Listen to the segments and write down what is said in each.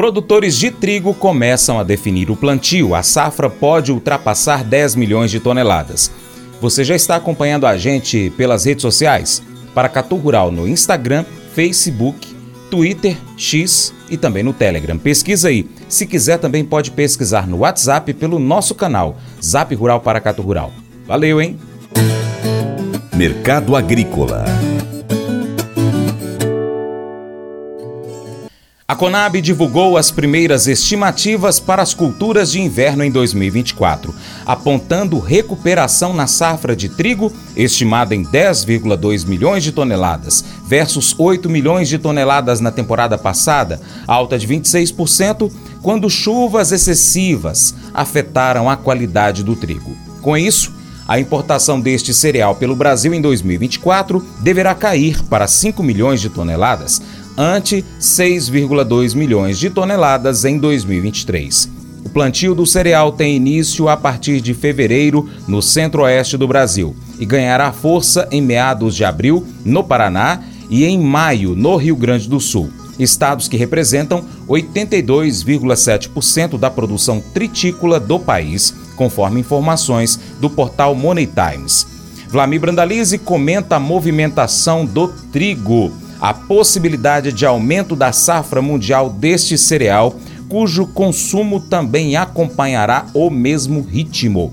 Produtores de trigo começam a definir o plantio. A safra pode ultrapassar 10 milhões de toneladas. Você já está acompanhando a gente pelas redes sociais? Paracatu Rural no Instagram, Facebook, Twitter, X e também no Telegram. Pesquisa aí. Se quiser, também pode pesquisar no WhatsApp pelo nosso canal, Zap Rural Paracatu Rural. Valeu, hein? Mercado Agrícola A Conab divulgou as primeiras estimativas para as culturas de inverno em 2024, apontando recuperação na safra de trigo, estimada em 10,2 milhões de toneladas, versus 8 milhões de toneladas na temporada passada, alta de 26%, quando chuvas excessivas afetaram a qualidade do trigo. Com isso, a importação deste cereal pelo Brasil em 2024 deverá cair para 5 milhões de toneladas, ante 6,2 milhões de toneladas em 2023. O plantio do cereal tem início a partir de fevereiro no centro-oeste do Brasil e ganhará força em meados de abril no Paraná e em maio no Rio Grande do Sul, estados que representam 82,7% da produção tritícola do país, conforme informações do portal Money Times. Vlamir Brandalize comenta a movimentação do trigo a possibilidade de aumento da safra mundial deste cereal, cujo consumo também acompanhará o mesmo ritmo.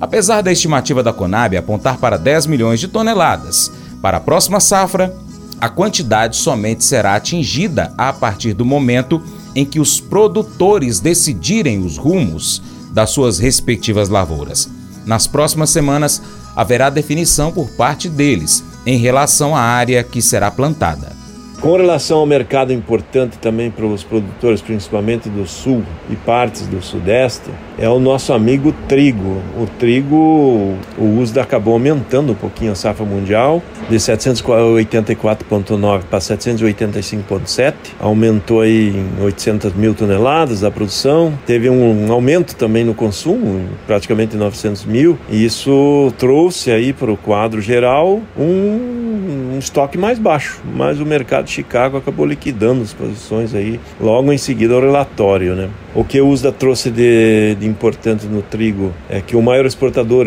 Apesar da estimativa da Conab apontar para 10 milhões de toneladas, para a próxima safra, a quantidade somente será atingida a partir do momento em que os produtores decidirem os rumos das suas respectivas lavouras. Nas próximas semanas, haverá definição por parte deles em relação à área que será plantada. Com relação ao mercado importante também para os produtores, principalmente do sul e partes do sudeste, é o nosso amigo trigo. O trigo, o uso acabou aumentando um pouquinho a safra mundial, de 784,9 para 785,7, aumentou em 800 mil toneladas a produção, teve um aumento também no consumo, praticamente 900 mil, e isso trouxe aí para o quadro geral um estoque mais baixo, mas o mercado Chicago acabou liquidando as posições aí logo em seguida ao relatório, né? O que o USDA trouxe de, de importante no trigo é que o maior exportador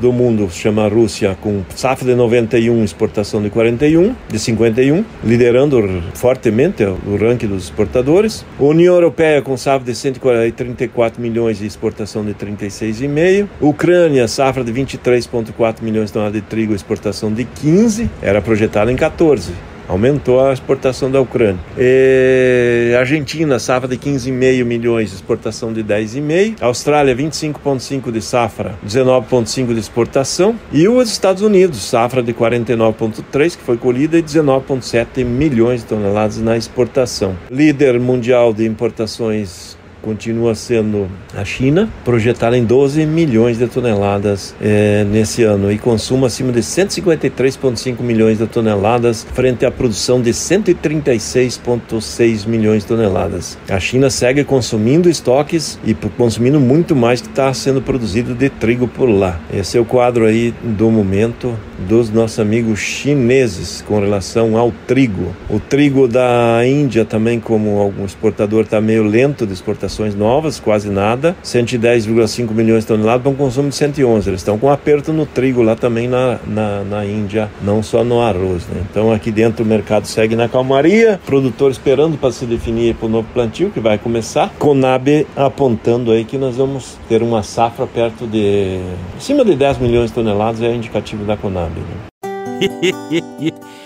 do mundo chama a Rússia, com safra de 91, exportação de 41, de 51, liderando fortemente o ranking dos exportadores. A União Europeia com safra de 134 milhões e exportação de 36,5. Ucrânia, safra de 23,4 milhões de toneladas de trigo, exportação de 15, era projetada em 14 aumentou a exportação da Ucrânia. E Argentina, safra de 15,5 milhões, exportação de 10,5. Austrália, 25,5 de safra, 19,5 de exportação. E os Estados Unidos, safra de 49,3 que foi colhida e 19,7 milhões de toneladas na exportação. Líder mundial de importações continua sendo a China, projetada em 12 milhões de toneladas é, nesse ano e consumo acima de 153,5 milhões de toneladas, frente à produção de 136,6 milhões de toneladas. A China segue consumindo estoques e consumindo muito mais que está sendo produzido de trigo por lá. Esse é o quadro aí do momento dos nossos amigos chineses com relação ao trigo. O trigo da Índia também, como algum exportador, está meio lento de exportação novas, quase nada, 110,5 milhões de toneladas para um consumo de 111. Eles estão com aperto no trigo lá também na, na, na Índia, não só no arroz. Né? Então aqui dentro o mercado segue na calmaria, produtor esperando para se definir para o novo plantio que vai começar. Conab apontando aí que nós vamos ter uma safra perto de acima de 10 milhões de toneladas, é indicativo da Conab. Né?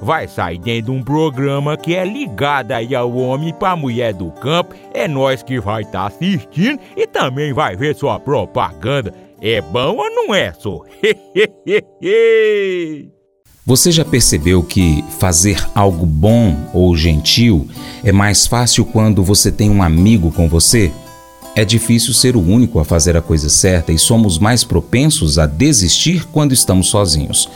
vai sair dentro de um programa que é ligado aí ao homem para mulher do campo. É nós que vai estar tá assistindo e também vai ver sua propaganda. É bom ou não é, só? Você já percebeu que fazer algo bom ou gentil é mais fácil quando você tem um amigo com você? É difícil ser o único a fazer a coisa certa e somos mais propensos a desistir quando estamos sozinhos.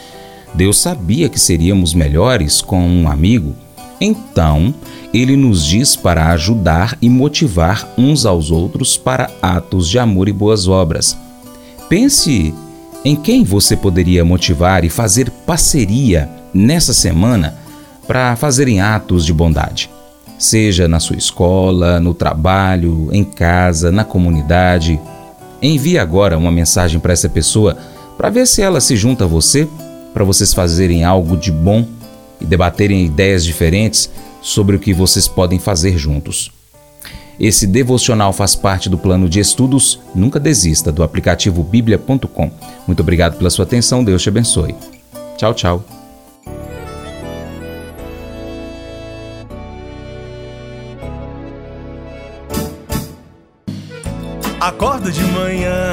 Deus sabia que seríamos melhores com um amigo, então ele nos diz para ajudar e motivar uns aos outros para atos de amor e boas obras. Pense em quem você poderia motivar e fazer parceria nessa semana para fazerem atos de bondade? Seja na sua escola, no trabalho, em casa, na comunidade. Envie agora uma mensagem para essa pessoa para ver se ela se junta a você para vocês fazerem algo de bom e debaterem ideias diferentes sobre o que vocês podem fazer juntos. Esse devocional faz parte do plano de estudos Nunca Desista do aplicativo bíblia.com. Muito obrigado pela sua atenção, Deus te abençoe. Tchau, tchau. Acordo de manhã